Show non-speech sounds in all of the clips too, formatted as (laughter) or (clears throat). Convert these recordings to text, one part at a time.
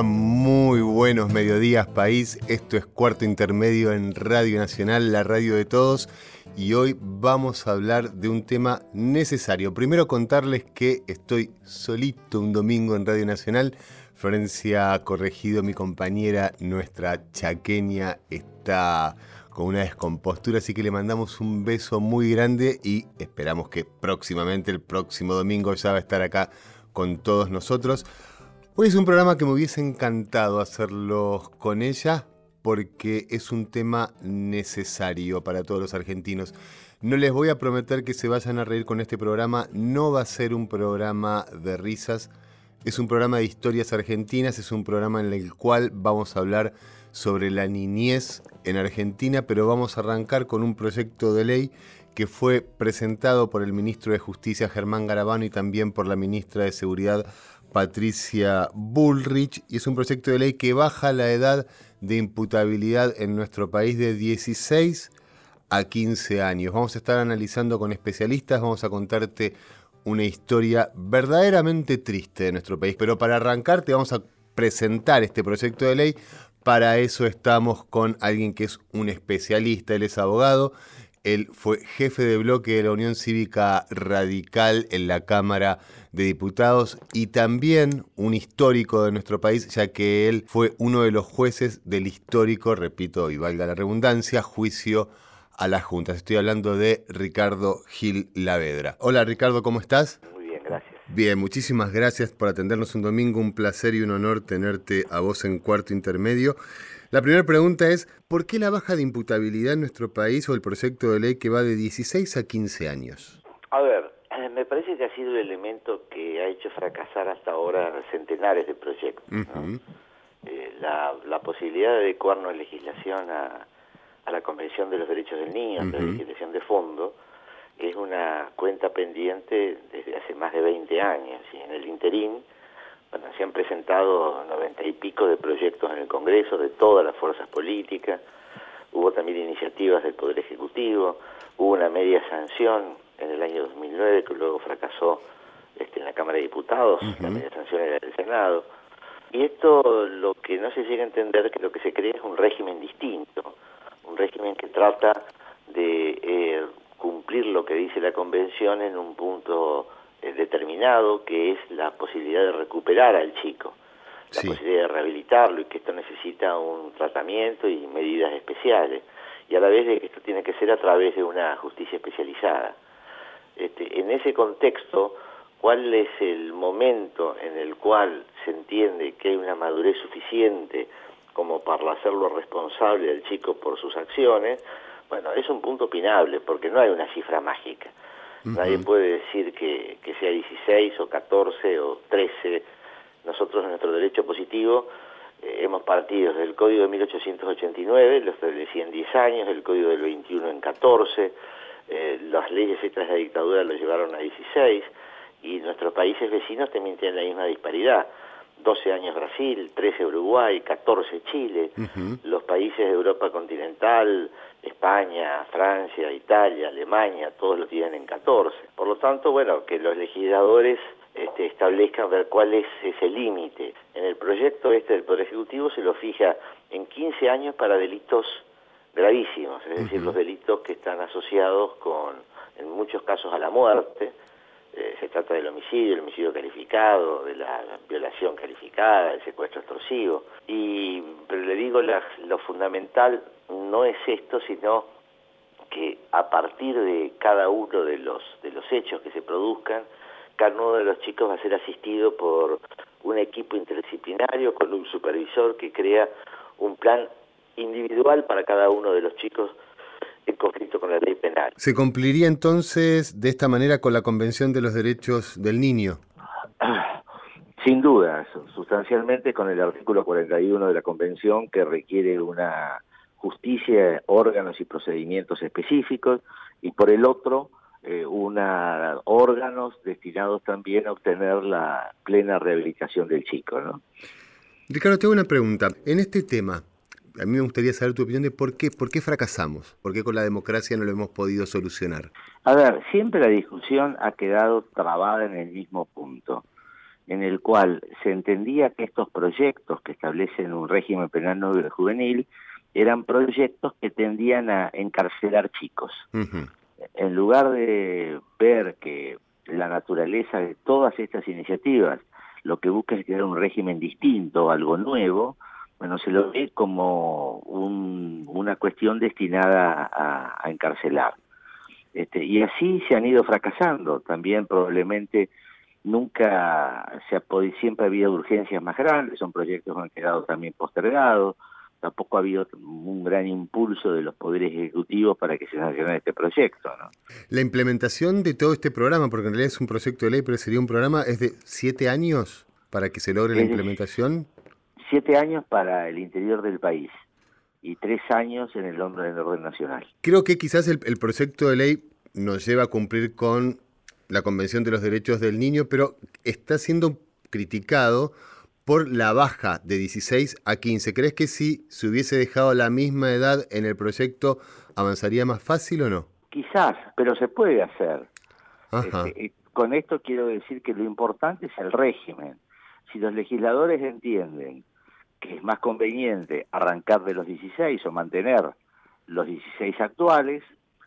Muy buenos mediodías, país. Esto es Cuarto Intermedio en Radio Nacional, la radio de todos. Y hoy vamos a hablar de un tema necesario. Primero contarles que estoy solito un domingo en Radio Nacional. Florencia ha corregido, mi compañera, nuestra chaqueña, está con una descompostura, así que le mandamos un beso muy grande y esperamos que próximamente, el próximo domingo, ya va a estar acá con todos nosotros. Hoy es un programa que me hubiese encantado hacerlo con ella porque es un tema necesario para todos los argentinos. No les voy a prometer que se vayan a reír con este programa, no va a ser un programa de risas, es un programa de historias argentinas, es un programa en el cual vamos a hablar sobre la niñez en Argentina, pero vamos a arrancar con un proyecto de ley que fue presentado por el ministro de Justicia Germán Garabano y también por la ministra de Seguridad Patricia Bullrich y es un proyecto de ley que baja la edad de imputabilidad en nuestro país de 16 a 15 años. Vamos a estar analizando con especialistas, vamos a contarte una historia verdaderamente triste de nuestro país, pero para arrancar te vamos a presentar este proyecto de ley. Para eso estamos con alguien que es un especialista, él es abogado, él fue jefe de bloque de la Unión Cívica Radical en la Cámara de Diputados y también un histórico de nuestro país, ya que él fue uno de los jueces del histórico, repito y valga la redundancia, juicio a las juntas. Estoy hablando de Ricardo Gil Lavedra. Hola Ricardo, ¿cómo estás? Muy bien, gracias. Bien, muchísimas gracias por atendernos un domingo. Un placer y un honor tenerte a vos en cuarto intermedio. La primera pregunta es, ¿por qué la baja de imputabilidad en nuestro país o el proyecto de ley que va de 16 a 15 años? A ver, me parece que ha sido el elemento que ha hecho fracasar hasta ahora centenares de proyectos. eh, la, la, posibilidad de adecuarnos legislación a, a, la Convención de los Derechos del Niño, uh -huh. la legislación de fondo, es una cuenta pendiente desde hace más de 20 años. Y en el interín, bueno, se han presentado noventa y pico de proyectos en el Congreso de todas las fuerzas políticas, hubo también iniciativas del Poder Ejecutivo, hubo una media sanción en el año 2009 que luego fracasó este, en la Cámara de Diputados, uh -huh. la sanción era del Senado. Y esto lo que no se llega a entender que lo que se crea es un régimen distinto, un régimen que trata de eh, cumplir lo que dice la Convención en un punto eh, determinado, que es la posibilidad de recuperar al chico, la sí. posibilidad de rehabilitarlo y que esto necesita un tratamiento y medidas especiales, y a la vez de que esto tiene que ser a través de una justicia especializada. Este, en ese contexto, ¿cuál es el momento en el cual se entiende que hay una madurez suficiente como para hacerlo responsable al chico por sus acciones? Bueno, es un punto opinable, porque no hay una cifra mágica. Uh -huh. Nadie puede decir que, que, sea 16 o 14 o 13. Nosotros en nuestro derecho positivo eh, hemos partido del Código de 1889, lo establecía en 10 años, el Código del 21 en 14, eh, las leyes extras de la dictadura lo llevaron a 16 y nuestros países vecinos también tienen la misma disparidad. 12 años Brasil, 13 Uruguay, 14 Chile, uh -huh. los países de Europa continental, España, Francia, Italia, Alemania, todos lo tienen en 14. Por lo tanto, bueno, que los legisladores este, establezcan ver cuál es ese límite. En el proyecto este del Poder Ejecutivo se lo fija en 15 años para delitos gravísimos, es uh -huh. decir, los delitos que están asociados con, en muchos casos, a la muerte, eh, se trata del homicidio, el homicidio calificado, de la violación calificada, el secuestro extorsivo. Y, pero le digo, la, lo fundamental no es esto, sino que a partir de cada uno de los, de los hechos que se produzcan, cada uno de los chicos va a ser asistido por un equipo interdisciplinario con un supervisor que crea un plan individual para cada uno de los chicos en conflicto con la ley penal. ¿Se cumpliría entonces de esta manera con la Convención de los Derechos del Niño? (clears throat) Sin duda, sustancialmente con el artículo 41 de la Convención que requiere una justicia, órganos y procedimientos específicos, y por el otro, eh, una, órganos destinados también a obtener la plena rehabilitación del chico. ¿no? Ricardo, tengo una pregunta. En este tema, a mí me gustaría saber tu opinión de por qué, por qué fracasamos, por qué con la democracia no lo hemos podido solucionar. A ver, siempre la discusión ha quedado trabada en el mismo punto, en el cual se entendía que estos proyectos que establecen un régimen penal no juvenil eran proyectos que tendían a encarcelar chicos. En lugar de ver que la naturaleza de todas estas iniciativas lo que busca es crear un régimen distinto, algo nuevo, bueno, se lo ve como una cuestión destinada a, encarcelar. Este, y así se han ido fracasando. También probablemente nunca se ha podido, siempre ha habido urgencias más grandes, son proyectos que han quedado también postergados, tampoco ha habido un gran impulso de los poderes ejecutivos para que se sancionara este proyecto. ¿no? La implementación de todo este programa, porque en realidad es un proyecto de ley, pero sería un programa, ¿es de siete años para que se logre la implementación? Siete años para el interior del país y tres años en el orden, orden nacional. Creo que quizás el, proyecto de ley nos lleva a cumplir con la Convención de los Derechos del Niño, pero está siendo criticado por la baja de 16 a 15. ¿Crees que si se hubiese dejado la misma edad en el proyecto avanzaría más fácil o no? Quizás, pero se puede hacer. Este, con esto quiero decir que lo importante es el régimen. Si los legisladores entienden que es más conveniente arrancar de los 16 o mantener los 16 actuales,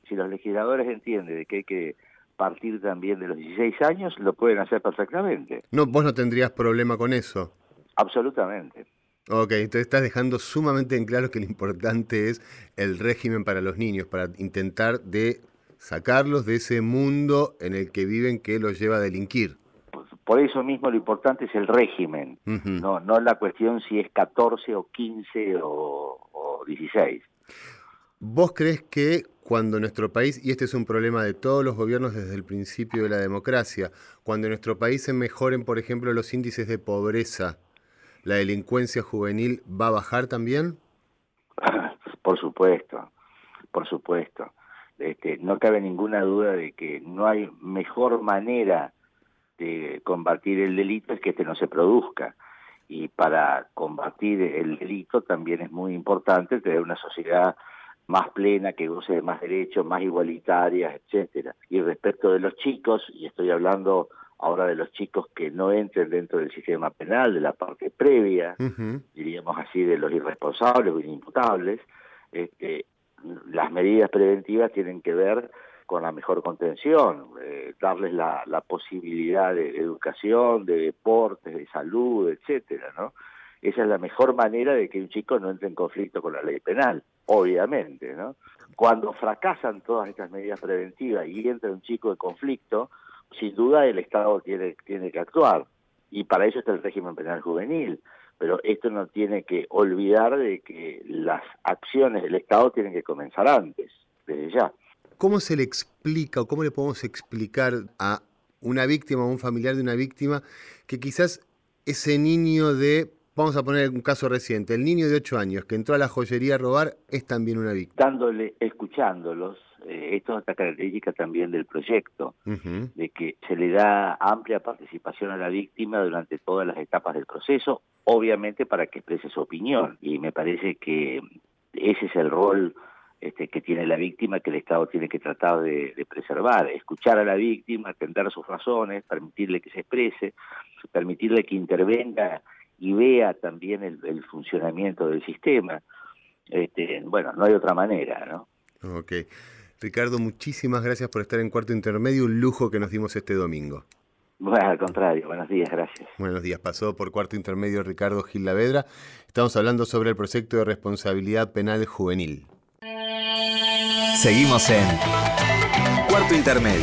si los legisladores entienden de que hay que partir también de los 16 años, lo pueden hacer perfectamente. No, vos no tendrías problema con eso. Absolutamente. Ok, entonces estás dejando sumamente en claro que lo importante es el régimen para los niños, para intentar de sacarlos de ese mundo en el que viven que los lleva a delinquir. Por eso mismo lo importante es el régimen, no, no la cuestión si es 14 o 15 o, 16. ¿Vos crees que cuando nuestro país, y este es un problema de todos los gobiernos desde el principio de la democracia, cuando en nuestro país se mejoren, por ejemplo, los índices de pobreza, la delincuencia juvenil va a bajar también? (laughs) Por supuesto, por supuesto. Este, no cabe ninguna duda de que no hay mejor manera de combatir el delito es que este no se produzca. Y para combatir el delito también es muy importante tener una sociedad más plena, que goce de más derechos, más igualitarias, etcétera. Y respecto de los chicos, y estoy hablando ahora de los chicos que no entren dentro del sistema penal, de la parte previa, diríamos así, de los irresponsables o inimputables, este, las medidas preventivas tienen que ver con la mejor contención, eh, darles la, posibilidad de educación, de deportes, de salud, etcétera, ¿no? Esa es la mejor manera de que un chico no entre en conflicto con la ley penal, obviamente, ¿no? Cuando fracasan todas estas medidas preventivas y entra un chico en conflicto, sin duda el Estado tiene, tiene que actuar. Y para eso está el régimen penal juvenil. Pero esto no tiene que olvidar de que las acciones del Estado tienen que comenzar antes, desde ya. ¿Cómo se le explica o cómo le podemos explicar a una víctima o un familiar de una víctima que quizás ese niño de, vamos a poner un caso reciente, el niño de 8 años que entró a la joyería a robar es también una víctima? Dándole, escuchándolos, eh, esto es otra característica también del proyecto, de que se le da amplia participación a la víctima durante todas las etapas del proceso, obviamente para que exprese su opinión. Y me parece que ese es el rol este, que tiene la víctima que el Estado tiene que tratar de, preservar, escuchar a la víctima, atender sus razones, permitirle que se exprese, permitirle que intervenga y vea también el, funcionamiento del sistema. Este, bueno, no hay otra manera, ¿no? Ok. Ricardo, muchísimas gracias por estar en Cuarto Intermedio, un lujo que nos dimos este domingo. Bueno, al contrario, buenos días, gracias. Buenos días, pasó por Cuarto Intermedio Ricardo Gil Lavedra. Estamos hablando sobre el proyecto de responsabilidad penal juvenil. Seguimos en Cuarto Intermedio.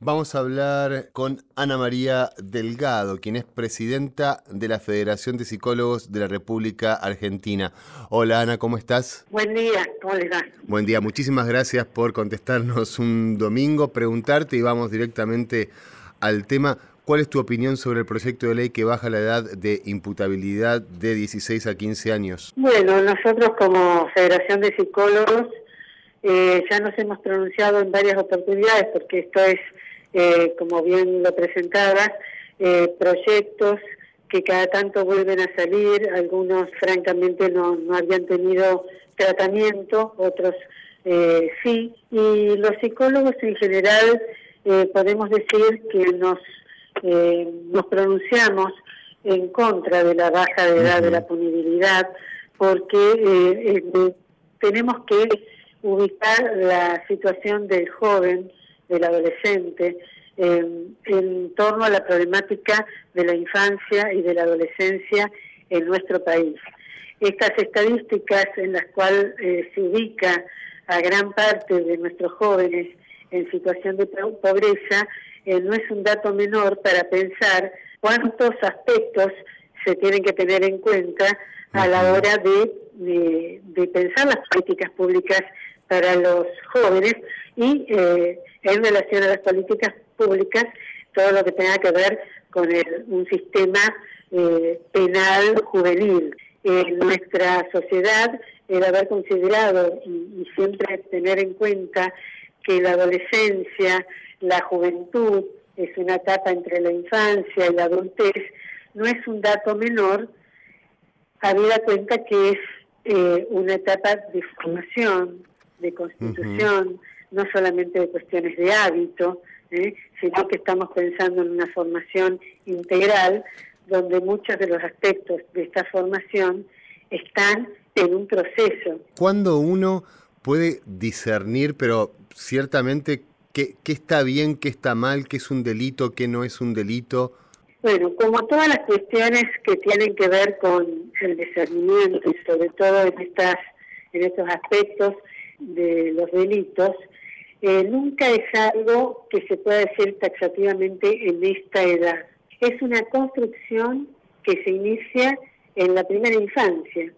Vamos a hablar con Ana María Delgado, quien es presidenta de la Federación de Psicólogos de la República Argentina. Hola Ana, ¿cómo estás? Buen día, ¿cómo le va? Buen día, muchísimas gracias por contestarnos un domingo, preguntarte y vamos directamente al tema. ¿Cuál es tu opinión sobre el proyecto de ley que baja la edad de imputabilidad de 16 a 15 años? Bueno, nosotros como Federación de Psicólogos eh, ya nos hemos pronunciado en varias oportunidades porque esto es, eh, como bien lo presentabas, eh, proyectos que cada tanto vuelven a salir, algunos francamente no, no habían tenido tratamiento, otros eh, sí, y los psicólogos en general eh, podemos decir que nos, eh, nos pronunciamos en contra de la baja de edad de la punibilidad, porque tenemos que ubicar la situación del joven, del adolescente, en torno a la problemática de la infancia y de la adolescencia en nuestro país. Estas estadísticas en las cuales eh, se ubica a gran parte de nuestros jóvenes en situación de pobreza eh, no es un dato menor para pensar cuántos aspectos se tienen que tener en cuenta a la hora de, de, pensar las políticas públicas para los jóvenes y eh, en relación a las políticas públicas todo lo que tenga que ver con un sistema eh, penal juvenil. En nuestra sociedad, el haber considerado y, siempre tener en cuenta que la adolescencia, la juventud, es una etapa entre la infancia y la adultez, no es un dato menor, habida cuenta que es eh, una etapa de formación, de constitución, no solamente de cuestiones de hábito, ¿eh? sino que estamos pensando en una formación integral donde muchos de los aspectos de esta formación están en un proceso. ¿Cuándo uno puede discernir, pero ciertamente, qué, qué está bien, qué está mal, qué es un delito, qué no es un delito? Bueno, como todas las cuestiones que tienen que ver con el discernimiento y sobre todo en, estas, en estos aspectos de los delitos, eh, nunca es algo que se pueda decir taxativamente en esta edad. Es una construcción que se inicia en la primera infancia.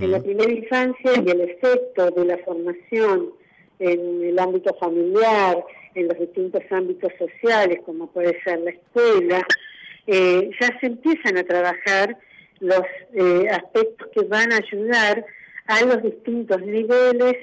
En la primera infancia y el efecto de la formación en el ámbito familiar, en los distintos ámbitos sociales, como puede ser la escuela, eh, ya se empiezan a trabajar los eh, aspectos que van a ayudar a los distintos niveles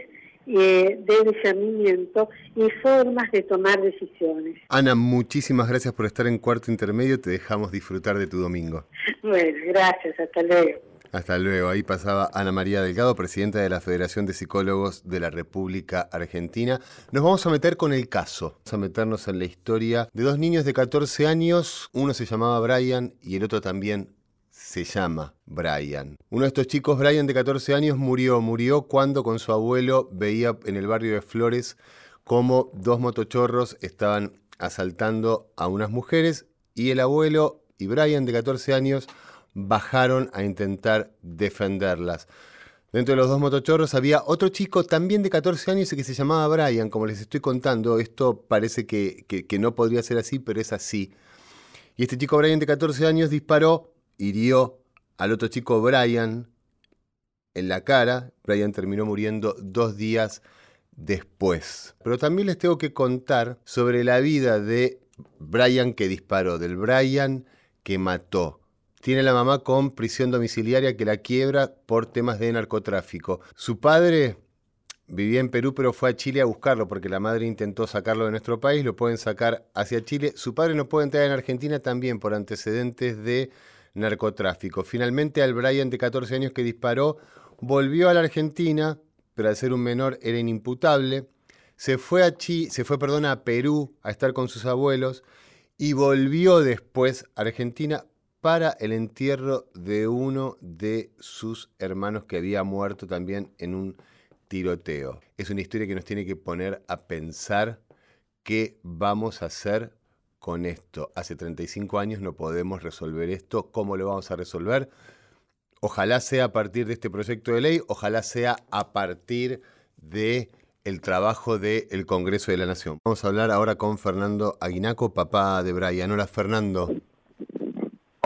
eh, de discernimiento y formas de tomar decisiones. Ana, muchísimas gracias por estar en Cuarto Intermedio. Te dejamos disfrutar de tu domingo. Bueno, gracias. Hasta luego. Hasta luego. Ahí pasaba Ana María Delgado, presidenta de la Federación de Psicólogos de la República Argentina. Nos vamos a meter con el caso. Vamos a meternos en la historia de dos niños de 14 años. Uno se llamaba Brian y el otro también se llama Brian. Uno de estos chicos, Brian de 14 años, murió. Murió cuando con su abuelo veía en el barrio de Flores cómo dos motochorros estaban asaltando a unas mujeres y el abuelo y Brian de 14 años bajaron a intentar defenderlas. Dentro de los dos motochorros había otro chico también de 14 años y que se llamaba Brian, como les estoy contando. Esto parece que, que no podría ser así, pero es así. Y este chico Brian de 14 años disparó hirió al otro chico Brian en la cara. Brian terminó muriendo dos días después. Pero también les tengo que contar sobre la vida de Brian que disparó, del Brian que mató. Tiene la mamá con prisión domiciliaria que la quiebra por temas de narcotráfico. Su padre vivía en Perú pero fue a Chile a buscarlo porque la madre intentó sacarlo de nuestro país, lo pueden sacar hacia Chile. Su padre no puede entrar en Argentina también por antecedentes de narcotráfico. Finalmente al Brian de 14 años que disparó volvió a la Argentina, pero al ser un menor era inimputable. Se fue a Chi, se fue, a Perú a estar con sus abuelos y volvió después a Argentina para el entierro de uno de sus hermanos que había muerto también en un tiroteo. Es una historia que nos tiene que poner a pensar qué vamos a hacer con esto. Hace 35 años no podemos resolver esto. ¿Cómo lo vamos a resolver? Ojalá sea a partir de este proyecto de ley, ojalá sea a partir de el trabajo del Congreso de la Nación. Vamos a hablar ahora con Fernando Aguinaco, papá de Brian. Hola Fernando.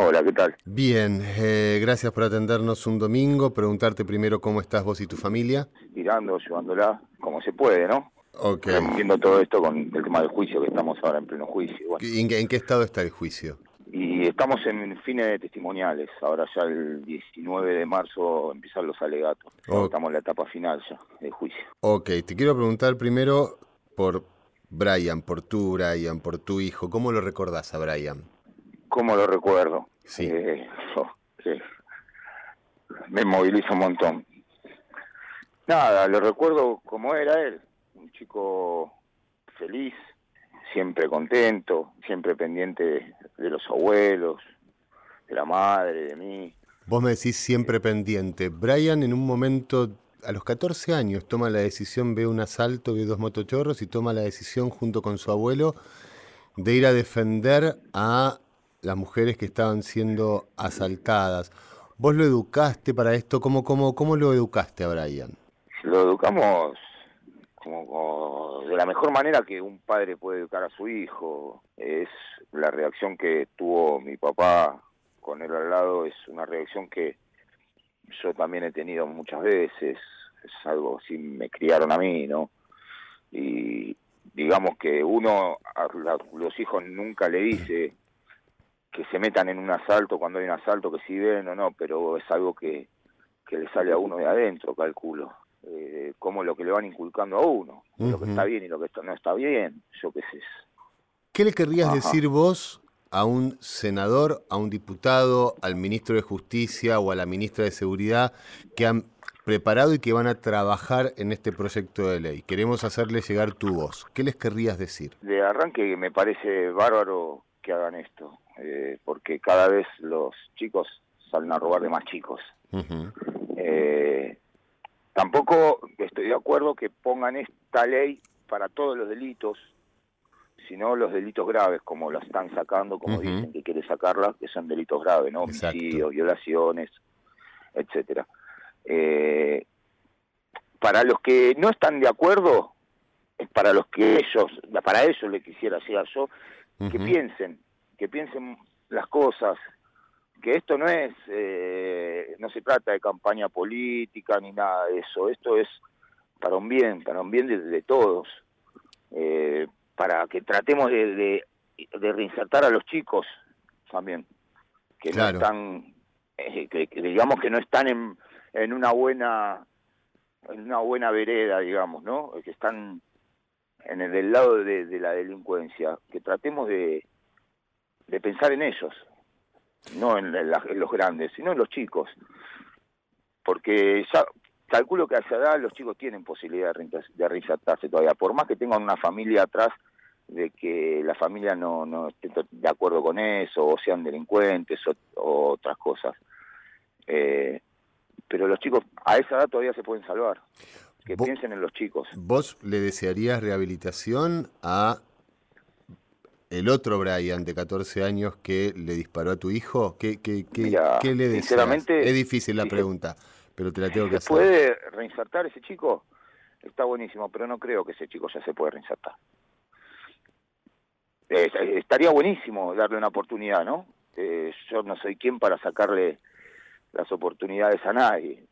Hola, ¿qué tal? Bien, eh, gracias por atendernos un domingo. Preguntarte primero cómo estás vos y tu familia. Tirando, llevándola como se puede, ¿no? Ok. Viendo todo esto con el tema del juicio, que estamos ahora en pleno juicio. Bueno. ¿En, qué- en qué estado está el juicio? Y estamos en fines de testimoniales. Ahora ya el 19 de marzo empiezan los alegatos. Estamos en la etapa final ya del juicio. Ok, te quiero preguntar primero por Brian, por tú, Brian, por tu hijo. ¿Cómo lo recordás a Brian? ¿Cómo lo recuerdo? Sí. Eh, oh. Me moviliza un montón. Nada, lo recuerdo como era él. Un chico feliz, siempre contento, siempre pendiente de, de los abuelos, de la madre, de mí. Vos me decís siempre pendiente. Brian en un momento, a los 14 años, toma la decisión, ve un asalto, ve dos motochorros y toma la decisión junto con su abuelo de ir a defender a las mujeres que estaban siendo asaltadas. ¿Vos lo educaste para esto? ¿Cómo, cómo, cómo lo educaste a Brian? Lo educamos como, de la mejor manera que un padre puede educar a su hijo. Es la reacción que tuvo mi papá con él al lado, es una reacción que yo también he tenido muchas veces. Es algo así, me criaron a mí, ¿no? Y digamos que uno a los hijos nunca le dice que se metan en un asalto cuando hay un asalto, que si ven o no, pero es algo que, que le sale a uno de adentro, calculo. Eh, como lo que le van inculcando a uno, lo que está bien y lo que no está bien, yo qué sé. ¿Qué le querrías Ajá. decir vos a un senador, a un diputado, al ministro de Justicia o a la ministra de Seguridad que han preparado y que van a trabajar en este proyecto de ley? Queremos hacerle llegar tu voz. ¿Qué les querrías decir? De arranque me parece bárbaro que hagan esto, eh, porque cada vez los chicos salen a robar de más chicos. Eh, tampoco estoy de acuerdo que pongan esta ley para todos los delitos, sino los delitos graves, como la están sacando, como dicen que quiere sacarla, que son delitos graves, ¿no? Homicidios, violaciones, etcétera. Eh, para los que no están de acuerdo, es para los que ellos, para ellos le quisiera decir yo, que piensen, que piensen las cosas, que esto no es, eh, no se trata de campaña política ni nada de eso, esto es para un bien, para un bien de, de todos, eh, para que tratemos de, de, de reinsertar a los chicos también, que Claro. no están, eh, que, que digamos que no están en, en una buena en una buena vereda, digamos, ¿no? Que están en el del lado de, de la delincuencia, que tratemos de, de pensar en ellos, no en, la- en los grandes, sino en los chicos, porque ya calculo que a esa edad los chicos tienen posibilidad de reinsertarse todavía, por más que tengan una familia atrás de que la familia no, no esté de acuerdo con eso, o sean delincuentes o, o otras cosas. Eh, pero los chicos a esa edad todavía se pueden salvar. Que piensen en los chicos. ¿Vos le desearías rehabilitación a el otro Brian de 14 años que le disparó a tu hijo? ¿Qué, qué, qué, Mira, qué le deseas? sinceramente, Es difícil la pregunta, pero te la tengo que ¿Se hacer. puede reinsertar ese chico? Está buenísimo, pero no creo que ese chico ya se puede reinsertar. Eh, estaría buenísimo darle una oportunidad, ¿no? Eh, yo no soy quien para sacarle las oportunidades a nadie,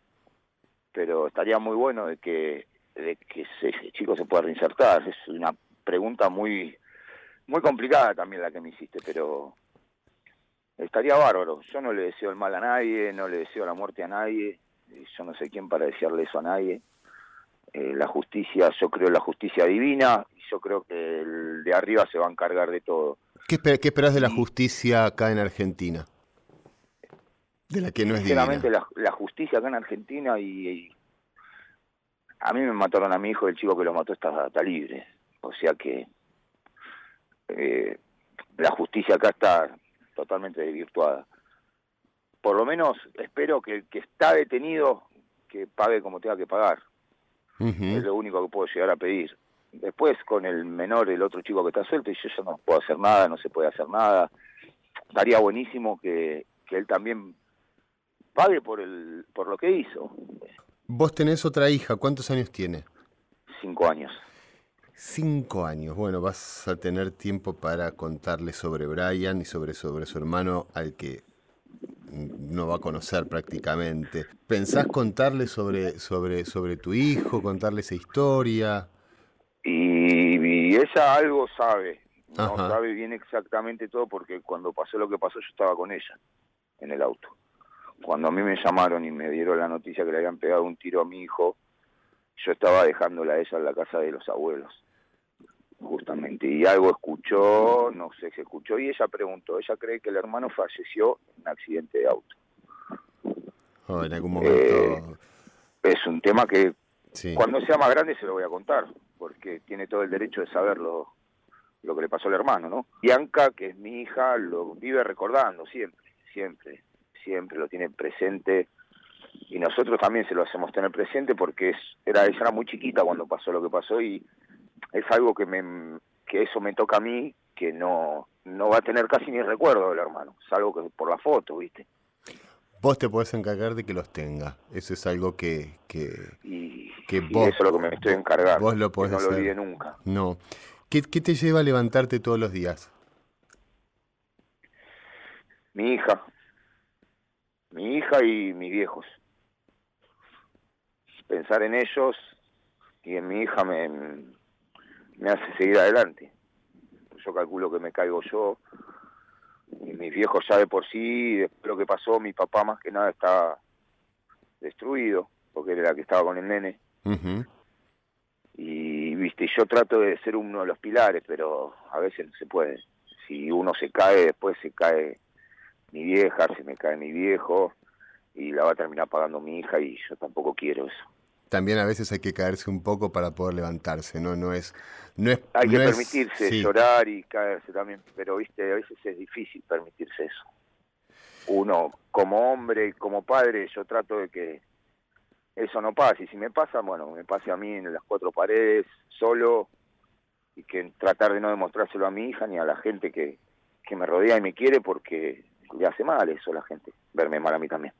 pero estaría muy bueno de que, de que ese chico se pueda reinsertar. Es una pregunta muy, muy complicada también la que me hiciste, pero estaría bárbaro. Yo no le deseo el mal a nadie, no le deseo la muerte a nadie, yo no sé quién para desearle eso a nadie. Eh, la justicia, yo creo en la justicia divina, y yo creo que el de arriba se va a encargar de todo. ¿Qué, esper- qué esperás de la justicia acá en Argentina? De la que no es divina. Sinceramente, la, la justicia acá en Argentina y, y a mí me mataron a mi hijo, el chico que lo mató está, está libre. O sea que eh, la justicia acá está totalmente desvirtuada. Por lo menos espero que el que está detenido que pague como tenga que pagar. Es lo único que puedo llegar a pedir. Después con el menor, el otro chico que está suelto, y yo ya no puedo hacer nada, no se puede hacer nada. Estaría buenísimo que, que él también pague por el por lo que hizo. Vos tenés otra hija, ¿cuántos años tiene? Cinco años. Cinco años. Bueno, vas a tener tiempo para contarle sobre Brian y sobre, sobre su hermano al que no va a conocer prácticamente. ¿Pensás contarle sobre, sobre, sobre tu hijo, contarle esa historia? Y, ella algo sabe, no sabe bien exactamente todo porque cuando pasó lo que pasó yo estaba con ella en el auto. Cuando a mí me llamaron y me dieron la noticia que le habían pegado un tiro a mi hijo, yo estaba dejándola a ella en la casa de los abuelos, justamente. Y algo escuchó, no sé qué escuchó, y ella preguntó, ella cree que el hermano falleció en un accidente de auto. Oh, en algún momento... Eh, es un tema que cuando sea más grande se lo voy a contar, porque tiene todo el derecho de saberlo lo que le pasó al hermano, ¿no? Bianca, que es mi hija, lo vive recordando siempre, siempre, siempre lo tiene presente y nosotros también se lo hacemos tener presente porque es, era ella era muy chiquita cuando pasó lo que pasó y es algo que me que eso me toca a mí que no no va a tener casi ni recuerdo del hermano, es algo que por la foto, ¿viste? Vos te podés encargar de que los tenga. Eso es algo que, que, vos, eso es lo que me estoy encargando. Vos lo podés no lo olvide nunca. No. ¿Qué, ¿Qué te lleva a levantarte todos los días? Mi hija. Mi hija y mis viejos. Pensar en ellos y en mi hija me, me hace seguir adelante. Yo calculo que me caigo yo, y mis viejos ya de por sí, después lo que pasó, mi papá más que nada está destruido, porque era la que estaba con el nene. Y viste, yo trato de ser uno de los pilares, pero a veces no se puede. Si uno se cae, después se cae mi vieja, se me cae mi viejo, y la va a terminar pagando mi hija, y yo tampoco quiero eso también a veces hay que caerse un poco para poder levantarse, ¿no? No es... No es hay que permitirse llorar y caerse también, pero viste, a veces es difícil permitirse eso. Uno, como hombre como padre, yo trato de que eso no pase. Y si me pasa, bueno, me pase a mí en las cuatro paredes, solo, y que tratar de no demostrárselo a mi hija ni a la gente que, que me rodea y me quiere porque le hace mal eso a la gente, verme mal a mí también.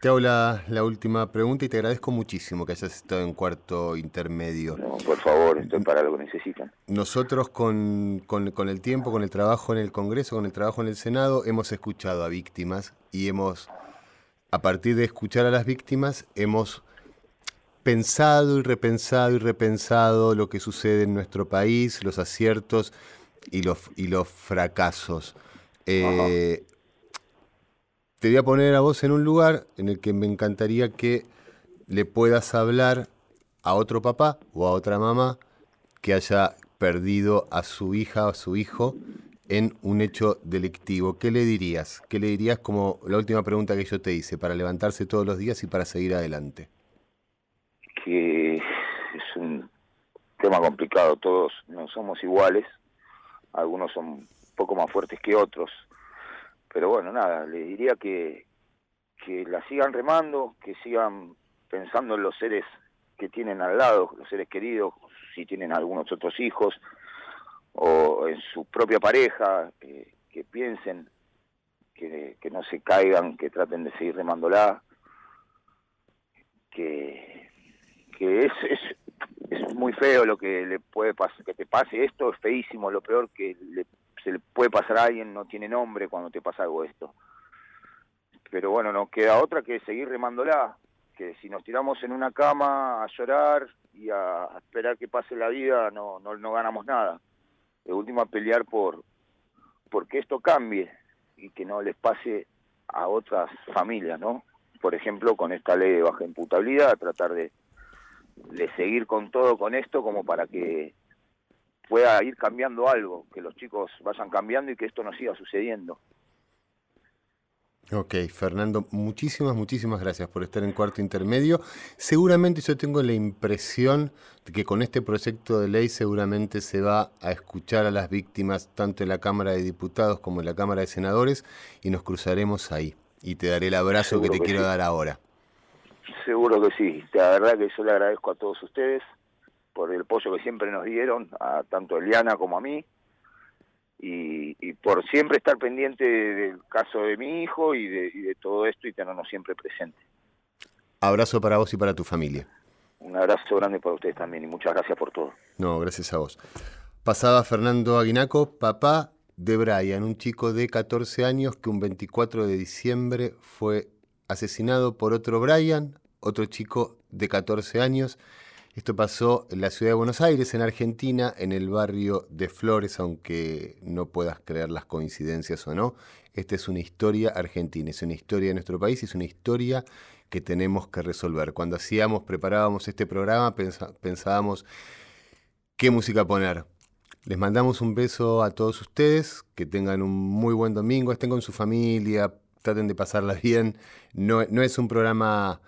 Te hago la, última pregunta y te agradezco muchísimo que hayas estado en cuarto intermedio. No, por favor, estoy para lo que necesitan. Nosotros con, con, el tiempo, con el trabajo en el Congreso, con el trabajo en el Senado, hemos escuchado a víctimas y hemos, a partir de escuchar a las víctimas, hemos pensado y repensado y repensado lo que sucede en nuestro país, los aciertos y los, y los fracasos. Eh, te voy a poner a vos en un lugar en el que me encantaría que le puedas hablar a otro papá o a otra mamá que haya perdido a su hija o a su hijo en un hecho delictivo. ¿Qué le dirías? ¿Qué le dirías como la última pregunta que yo te hice para levantarse todos los días y para seguir adelante? Que es un tema complicado, todos no somos iguales, algunos son un poco más fuertes que otros, pero bueno, nada, le diría que, que la sigan remando, que sigan pensando en los seres que tienen al lado, los seres queridos, si tienen algunos otros hijos, o en su propia pareja, que piensen, que, que, no se caigan, que traten de seguir remándola, que, que es, es, es muy feo lo que le puede pasar, que te pase esto, es feísimo, lo peor que le se le puede pasar a alguien, no tiene nombre cuando te pasa algo esto. Pero bueno, no queda otra que seguir remándola, que si nos tiramos en una cama a llorar y a, esperar que pase la vida, no, no, no ganamos nada. De último a pelear por porque esto cambie y que no les pase a otras familias, ¿no? Por ejemplo, con esta ley de baja imputabilidad, tratar de, de seguir con todo con esto como para que pueda ir cambiando algo, que los chicos vayan cambiando y que esto no siga sucediendo. Ok, Fernando, muchísimas, muchísimas gracias por estar en cuarto intermedio. Seguramente yo tengo la impresión de que con este proyecto de ley seguramente se va a escuchar a las víctimas tanto en la Cámara de Diputados como en la Cámara de Senadores y nos cruzaremos ahí. Y te daré el abrazo que te quiero dar ahora. Seguro que sí. La verdad que yo le agradezco a todos ustedes por el apoyo que siempre nos dieron, a tanto a Eliana como a mí, y, por siempre estar pendiente del caso de mi hijo y de, todo esto y tenernos siempre presente. Abrazo para vos y para tu familia. Un abrazo grande para ustedes también y muchas gracias por todo. No, gracias a vos. Pasaba Fernando Aguinaco, papá de Brian, un chico de 14 años que un 24 de diciembre fue asesinado por otro Brian, otro chico de 14 años Esto pasó en la ciudad de Buenos Aires, en Argentina, en el barrio de Flores, aunque no puedas creer las coincidencias o no. Esta es una historia argentina, es una historia de nuestro país, es una historia que tenemos que resolver. Cuando hacíamos, preparábamos este programa, pensábamos qué música poner. Les mandamos un beso a todos ustedes, que tengan un muy buen domingo, estén con su familia, traten de pasarla (laughs) bien. No, no es un programa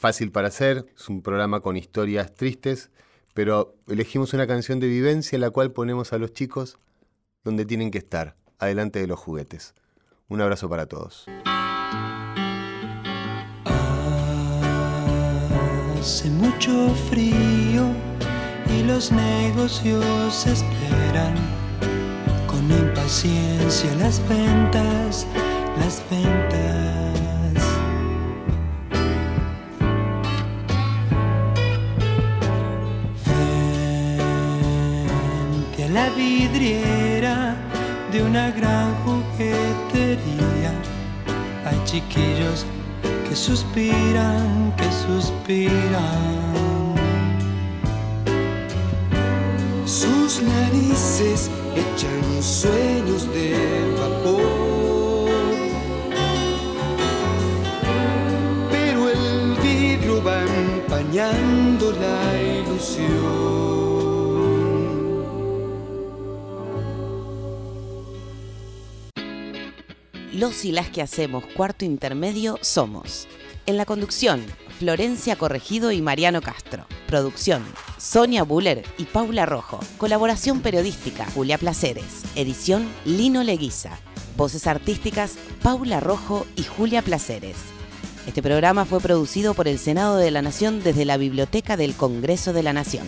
fácil para hacer, es un programa con historias tristes, pero elegimos una canción de vivencia en la cual ponemos a los chicos donde tienen que estar, adelante de los juguetes. Un abrazo para todos. Hace mucho frío y los negocios esperan con impaciencia las ventas, las ventas. La vidriera de una gran juguetería hay chiquillos que suspiran, que suspiran. Sus narices echan sueños de vapor. Pero el vidrio va empañando la ilusión. Los y las que hacemos cuarto intermedio somos. En la conducción, Florencia Corregido y Mariano Castro. Producción, Sonia Buller y Paula Rojo. Colaboración periodística, Julia Placeres. Edición, Lino Leguiza. Voces artísticas, Paula Rojo y Julia Placeres. Este programa fue producido por el Senado de la Nación desde la Biblioteca del Congreso de la Nación.